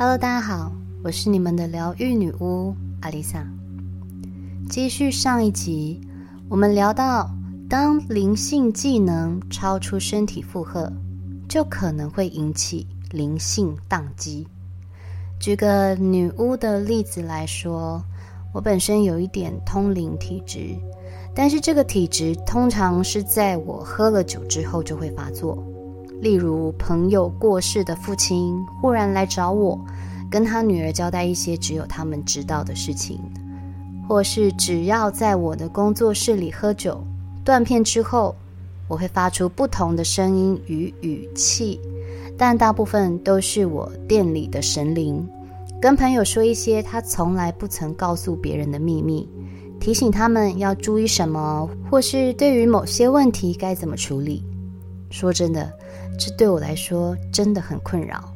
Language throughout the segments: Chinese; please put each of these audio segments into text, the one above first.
Hello，大家好，我是你们的疗愈女巫阿丽萨。继续上一集，我们聊到，当灵性技能超出身体负荷，就可能会引起灵性宕机。举个女巫的例子来说，我本身有一点通灵体质，但是这个体质通常是在我喝了酒之后就会发作。例如，朋友过世的父亲忽然来找我，跟他女儿交代一些只有他们知道的事情，或是只要在我的工作室里喝酒，断片之后，我会发出不同的声音与语气，但大部分都是我店里的神灵，跟朋友说一些他从来不曾告诉别人的秘密，提醒他们要注意什么，或是对于某些问题该怎么处理。说真的。这对我来说真的很困扰，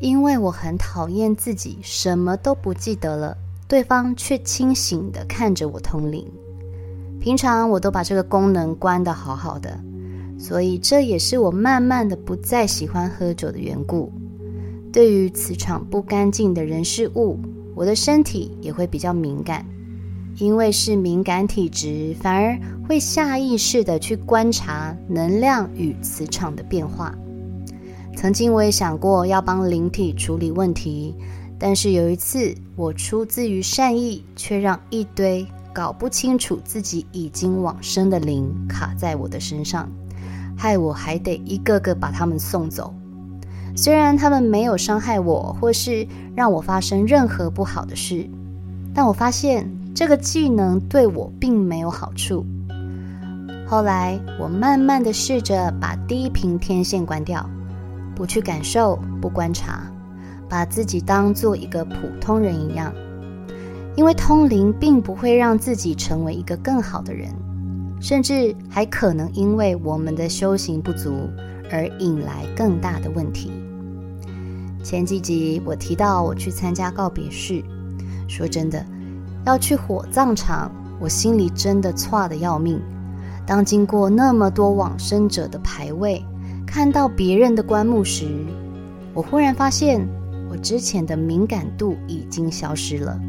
因为我很讨厌自己什么都不记得了，对方却清醒的看着我通灵。平常我都把这个功能关得好好的，所以这也是我慢慢的不再喜欢喝酒的缘故。对于磁场不干净的人事物，我的身体也会比较敏感，因为是敏感体质，反而会下意识地去观察能量与磁场的变化。曾经我也想过要帮灵体处理问题，但是有一次我出自于善意，却让一堆搞不清楚自己已经往生的灵卡在我的身上，害我还得一个个把他们送走。虽然他们没有伤害我，或是让我发生任何不好的事，但我发现这个技能对我并没有好处。后来我慢慢的试着把第一屏天线关掉。不去感受，不观察，把自己当做一个普通人一样，因为通灵并不会让自己成为一个更好的人，甚至还可能因为我们的修行不足而引来更大的问题。前几集我提到我去参加告别式，说真的，要去火葬场，我心里真的错的要命。当经过那么多往生者的牌位。看到别人的棺木时，我忽然发现我之前的敏感度已经消失了。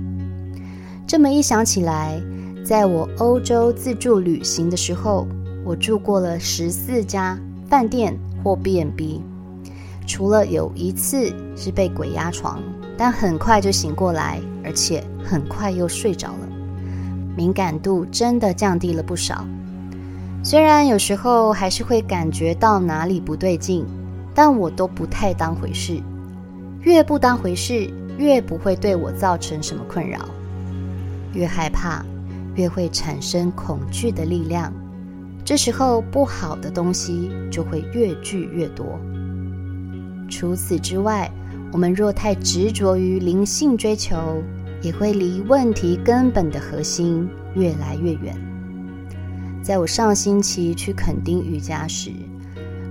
这么一想起来，在我欧洲自助旅行的时候，我住过了十四家饭店或 B&B，除了有一次是被鬼压床，但很快就醒过来，而且很快又睡着了。敏感度真的降低了不少。虽然有时候还是会感觉到哪里不对劲，但我都不太当回事。越不当回事，越不会对我造成什么困扰。越害怕，越会产生恐惧的力量。这时候不好的东西就会越聚越多。除此之外，我们若太执着于灵性追求，也会离问题根本的核心越来越远。在我上星期去垦丁瑜伽时，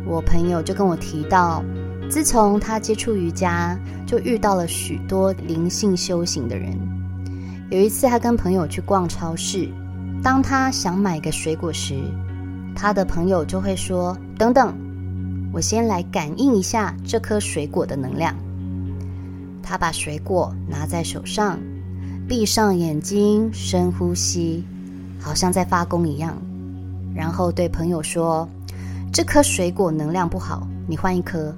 我朋友就跟我提到，自从他接触瑜伽，就遇到了许多灵性修行的人。有一次，他跟朋友去逛超市，当他想买个水果时，他的朋友就会说：“等等，我先来感应一下这颗水果的能量。”他把水果拿在手上，闭上眼睛，深呼吸，好像在发功一样。然后对朋友说：“这颗水果能量不好，你换一颗。”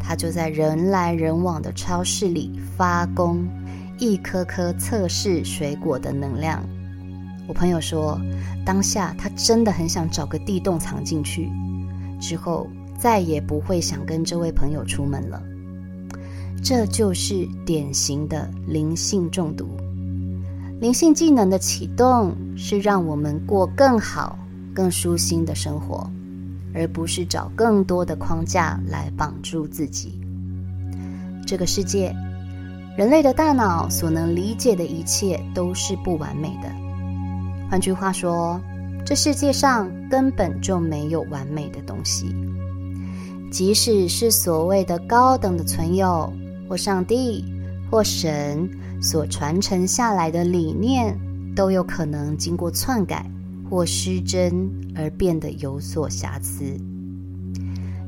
他就在人来人往的超市里发功，一颗颗测试水果的能量。我朋友说，当下他真的很想找个地洞藏进去，之后再也不会想跟这位朋友出门了。这就是典型的灵性中毒。灵性技能的启动是让我们过更好、更舒心的生活，而不是找更多的框架来绑住自己。这个世界，人类的大脑所能理解的一切都是不完美的。换句话说，这世界上根本就没有完美的东西。即使是所谓的高等的存有，或上帝，或神。所传承下来的理念都有可能经过篡改或失真而变得有所瑕疵。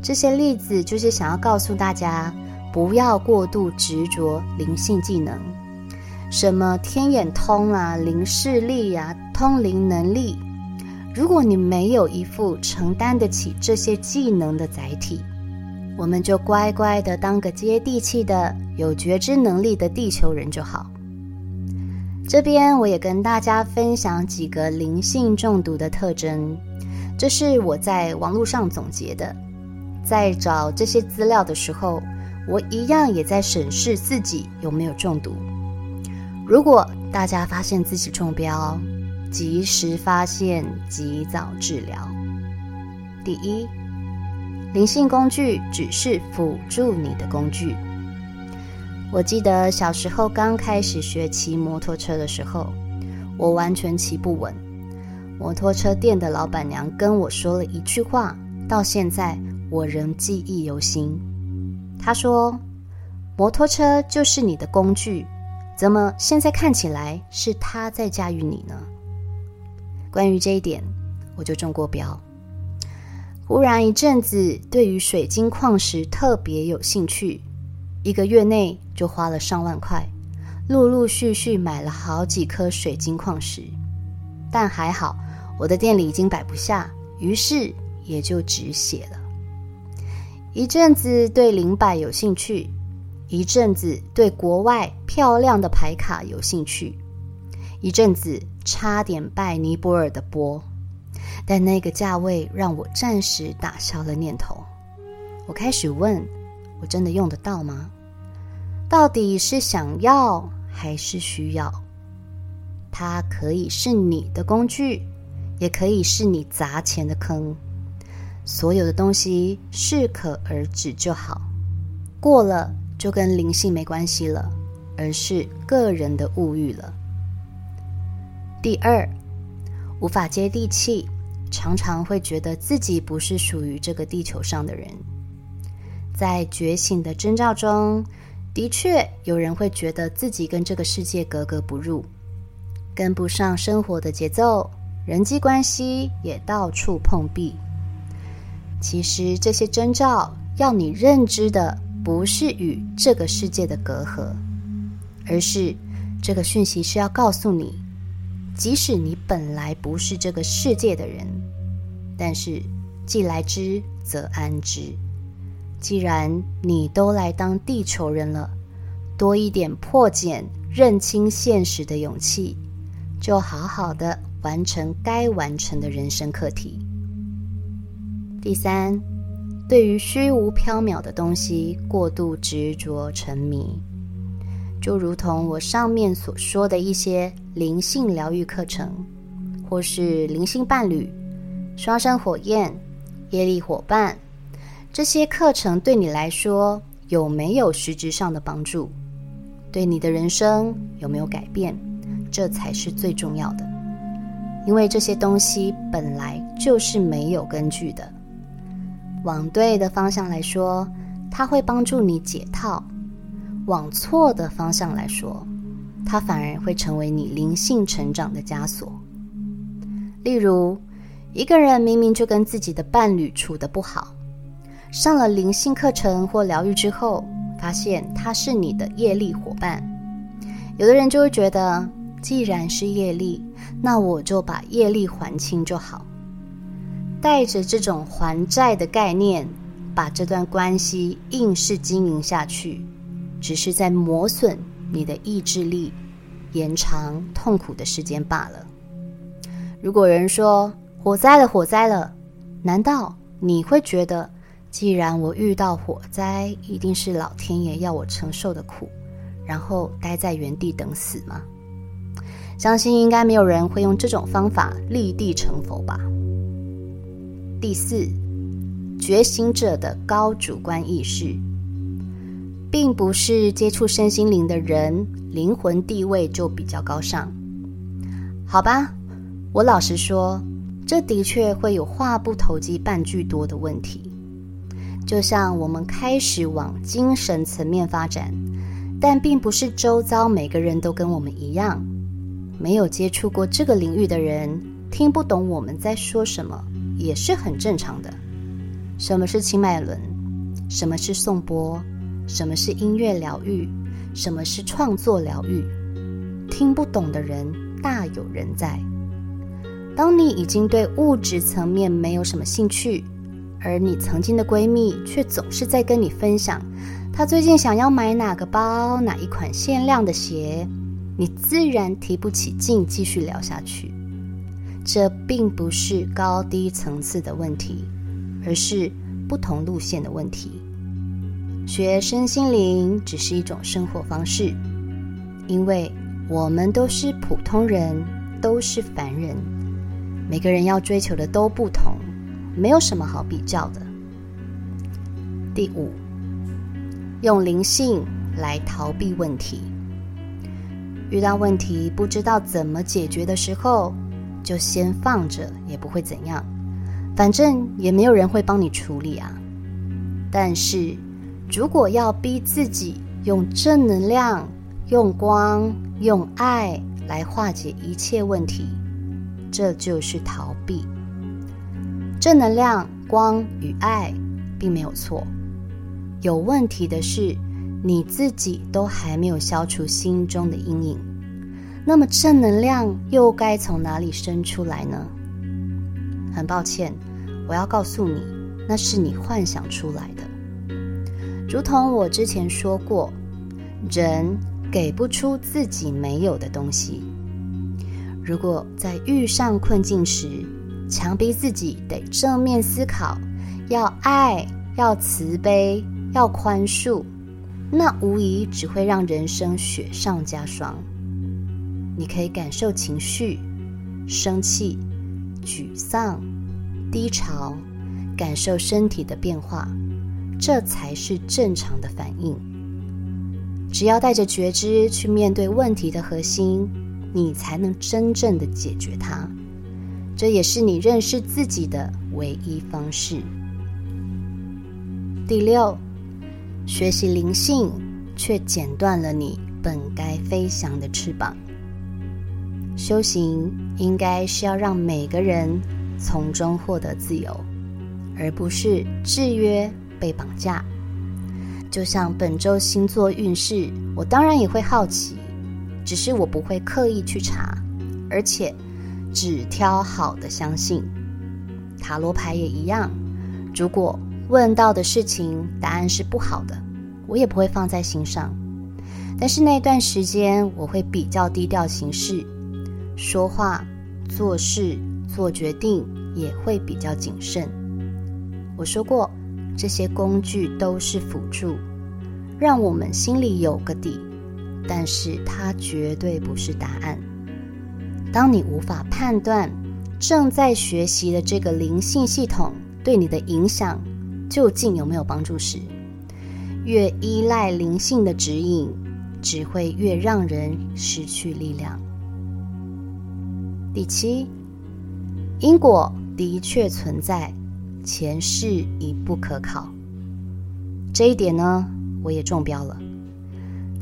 这些例子就是想要告诉大家，不要过度执着灵性技能，什么天眼通啊、灵视力啊、通灵能力。如果你没有一副承担得起这些技能的载体，我们就乖乖的当个接地气的、有觉知能力的地球人就好。这边我也跟大家分享几个灵性中毒的特征，这是我在网络上总结的。在找这些资料的时候，我一样也在审视自己有没有中毒。如果大家发现自己中标，及时发现，及早治疗。第一，灵性工具只是辅助你的工具。我记得小时候刚开始学骑摩托车的时候，我完全骑不稳。摩托车店的老板娘跟我说了一句话，到现在我仍记忆犹新。她说：“摩托车就是你的工具，怎么现在看起来是他在驾驭你呢？”关于这一点，我就中过标。忽然一阵子，对于水晶矿石特别有兴趣，一个月内就花了上万块，陆陆续续买了好几颗水晶矿石。但还好，我的店里已经摆不下，于是也就止血了。一阵子对灵摆有兴趣，一阵子对国外漂亮的牌卡有兴趣。一阵子差点拜尼泊尔的钵，但那个价位让我暂时打消了念头。我开始问：我真的用得到吗？到底是想要还是需要？它可以是你的工具，也可以是你砸钱的坑。所有的东西适可而止就好，过了就跟灵性没关系了，而是个人的物欲了。第二，无法接地气，常常会觉得自己不是属于这个地球上的人。在觉醒的征兆中，的确有人会觉得自己跟这个世界格格不入，跟不上生活的节奏，人际关系也到处碰壁。其实这些征兆要你认知的，不是与这个世界的隔阂，而是这个讯息是要告诉你。即使你本来不是这个世界的人，但是既来之则安之。既然你都来当地球人了，多一点破茧、认清现实的勇气，就好好的完成该完成的人生课题。第三，对于虚无缥缈的东西过度执着沉迷。就如同我上面所说的一些灵性疗愈课程，或是灵性伴侣、双生火焰、业力伙伴，这些课程对你来说有没有实质上的帮助？对你的人生有没有改变？这才是最重要的。因为这些东西本来就是没有根据的。往对的方向来说，它会帮助你解套。往错的方向来说，它反而会成为你灵性成长的枷锁。例如，一个人明明就跟自己的伴侣处得不好，上了灵性课程或疗愈之后，发现他是你的业力伙伴。有的人就会觉得，既然是业力，那我就把业力还清就好。带着这种还债的概念，把这段关系硬是经营下去。只是在磨损你的意志力，延长痛苦的时间罢了。如果有人说火灾了，火灾了，难道你会觉得，既然我遇到火灾，一定是老天爷要我承受的苦，然后待在原地等死吗？相信应该没有人会用这种方法立地成佛吧。第四，觉醒者的高主观意识。并不是接触身心灵的人，灵魂地位就比较高尚，好吧？我老实说，这的确会有话不投机半句多的问题。就像我们开始往精神层面发展，但并不是周遭每个人都跟我们一样，没有接触过这个领域的人，听不懂我们在说什么，也是很正常的。什么是清脉轮？什么是颂钵？什么是音乐疗愈，什么是创作疗愈。听不懂的人大有人在。当你已经对物质层面没有什么兴趣，而你曾经的闺蜜却总是在跟你分享她最近想要买哪个包、哪一款限量的鞋，你自然提不起劲继续聊下去。这并不是高低层次的问题，而是不同路线的问题。学身心灵只是一种生活方式，因为我们都是普通人，都是凡人，每个人要追求的都不同，没有什么好比较的。第五，用灵性来逃避问题。遇到问题不知道怎么解决的时候，就先放着，也不会怎样，反正也没有人会帮你处理啊。但是，如果要逼自己用正能量、用光、用爱来化解一切问题，这就是逃避。正能量、光与爱并没有错，有问题的是你自己都还没有消除心中的阴影。那么正能量又该从哪里生出来呢？很抱歉，我要告诉你，那是你幻想出来的。如同我之前说过，人给不出自己没有的东西。如果在遇上困境时，强逼自己得正面思考，要爱，要慈悲，要宽恕，那无疑只会让人生雪上加霜。你可以感受情绪，生气、沮丧、低潮，感受身体的变化，这才是正常的反应。只要带着觉知去面对问题的核心，你才能真正的解决它。这也是你认识自己的唯一方式。第六，学习灵性，却剪断了你本该飞翔的翅膀。修行应该是要让每个人从中获得自由，而不是制约被绑架。就像本周星座运势，我当然也会好奇，只是我不会刻意去查，而且只挑好的相信。塔罗牌也一样，如果问到的事情答案是不好的，我也不会放在心上。但是那段时间，我会比较低调行事。说话、做事、做决定也会比较谨慎。我说过，这些工具都是辅助，让我们心里有个底，但是它绝对不是答案。当你无法判断正在学习的这个灵性系统对你的影响究竟有没有帮助时，越依赖灵性的指引，只会越让人失去力量。第七，因果的确存在，前世已不可考。这一点呢，我也中标了。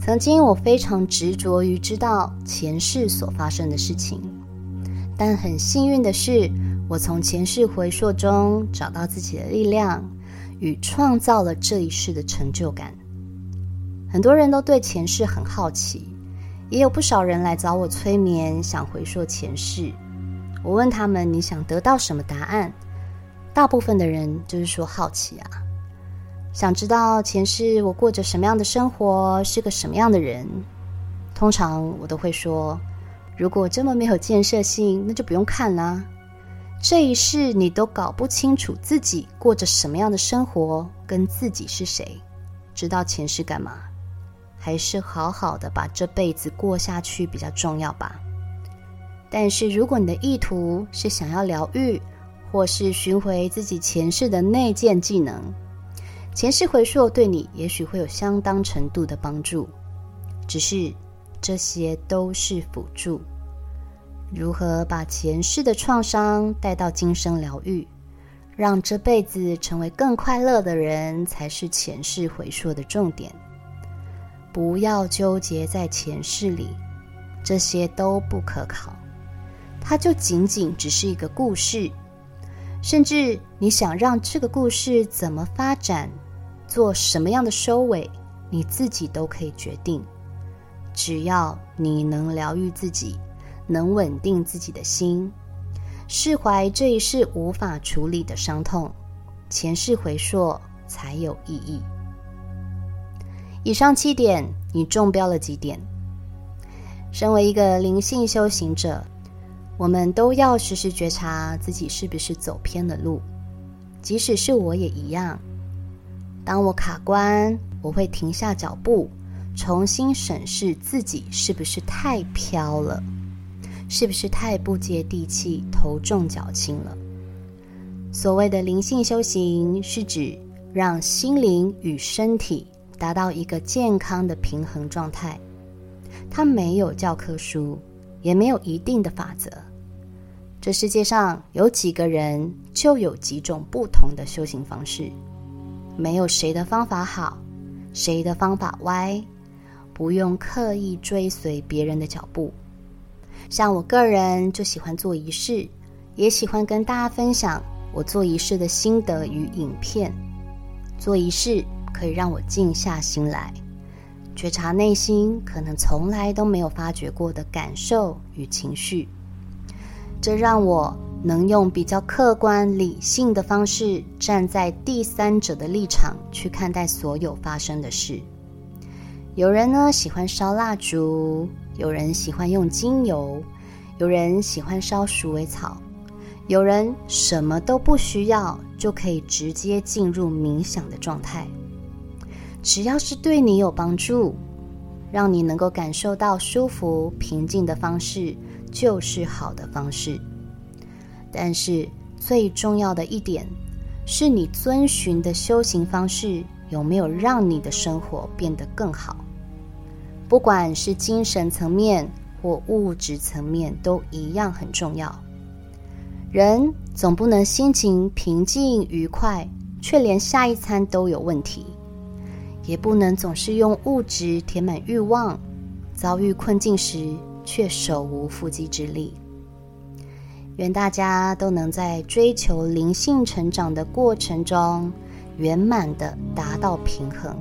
曾经我非常执着于知道前世所发生的事情，但很幸运的是，我从前世回溯中找到自己的力量，与创造了这一世的成就感。很多人都对前世很好奇。也有不少人来找我催眠，想回溯前世。我问他们：“你想得到什么答案？”大部分的人就是说好奇啊，想知道前世我过着什么样的生活，是个什么样的人。通常我都会说：“如果这么没有建设性，那就不用看啦。这一世你都搞不清楚自己过着什么样的生活，跟自己是谁，知道前世干嘛？”还是好好的把这辈子过下去比较重要吧。但是如果你的意图是想要疗愈，或是寻回自己前世的内建技能，前世回溯对你也许会有相当程度的帮助。只是这些都是辅助。如何把前世的创伤带到今生疗愈，让这辈子成为更快乐的人，才是前世回溯的重点。不要纠结在前世里，这些都不可考。它就仅仅只是一个故事，甚至你想让这个故事怎么发展，做什么样的收尾，你自己都可以决定。只要你能疗愈自己，能稳定自己的心，释怀这一世无法处理的伤痛，前世回溯才有意义。以上七点，你中标了几点？身为一个灵性修行者，我们都要时时觉察自己是不是走偏了路。即使是我也一样。当我卡关，我会停下脚步，重新审视自己是不是太飘了，是不是太不接地气、头重脚轻了。所谓的灵性修行，是指让心灵与身体达到一个健康的平衡状态。它没有教科书，也没有一定的法则。这世界上有几个人，就有几种不同的修行方式。没有谁的方法好，谁的方法歪，不用刻意追随别人的脚步。像我个人就喜欢做仪式，也喜欢跟大家分享我做仪式的心得与影片。做仪式可以让我静下心来。觉察内心可能从来都没有发觉过的感受与情绪，这让我能用比较客观理性的方式，站在第三者的立场去看待所有发生的事。有人呢喜欢烧蜡烛，有人喜欢用精油，有人喜欢烧鼠尾草，有人什么都不需要就可以直接进入冥想的状态。只要是对你有帮助，让你能够感受到舒服、平静的方式，就是好的方式。但是最重要的一点，是你遵循的修行方式有没有让你的生活变得更好？不管是精神层面或物质层面，都一样很重要。人总不能心情平静愉快，却连下一餐都有问题。也不能总是用物质填满欲望，遭遇困境时却手无缚鸡之力。愿大家都能在追求灵性成长的过程中，圆满的达到平衡，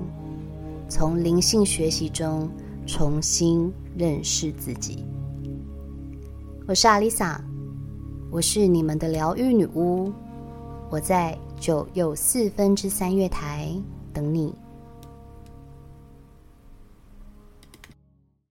从灵性学习中重新认识自己。我是阿丽萨，我是你们的疗愈女巫，我在九又四分之三月台等你。